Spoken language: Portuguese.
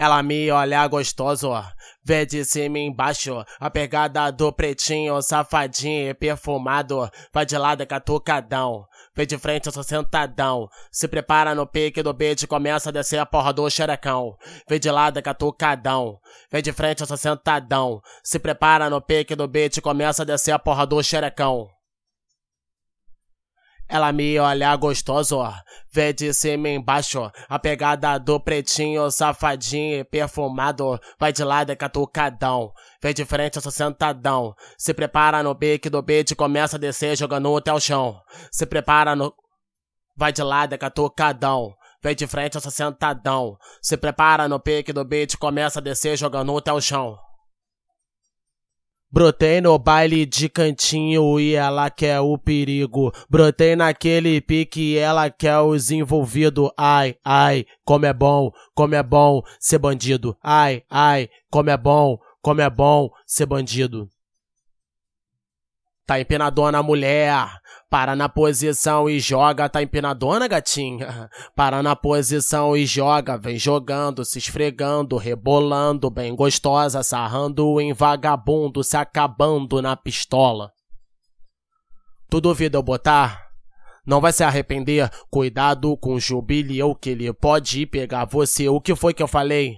Ela me olha gostoso, vê de cima embaixo, a pegada do pretinho, safadinho e perfumado, vai de lado é catucadão, vê de frente eu sou sentadão, se prepara no pique do beat começa a descer a porra do xerecão, vê de lado é catucadão, vê de frente eu sou sentadão, se prepara no pique do beat começa a descer a porra do xerecão. Ela me olha gostoso, vê de cima embaixo, a pegada do pretinho, safadinho e perfumado, vai de lado é catucadão, vê de frente eu sou sentadão, se prepara no bique do beat, começa a descer jogando até o chão, se prepara no... Vai de lado é catucadão, vem de frente eu sou sentadão, se prepara no pique do beat, começa a descer jogando até o chão. Brotei no baile de cantinho e ela quer o perigo. Brotei naquele pique e ela quer os envolvidos. Ai, ai, como é bom, como é bom ser bandido. Ai, ai, como é bom, como é bom ser bandido. Tá empinadona mulher, para na posição e joga, tá empinadona gatinha. Para na posição e joga, vem jogando, se esfregando, rebolando, bem gostosa, sarrando em vagabundo, se acabando na pistola. Tu duvida eu botar? Não vai se arrepender, cuidado com o jubileu que ele pode pegar você. O que foi que eu falei?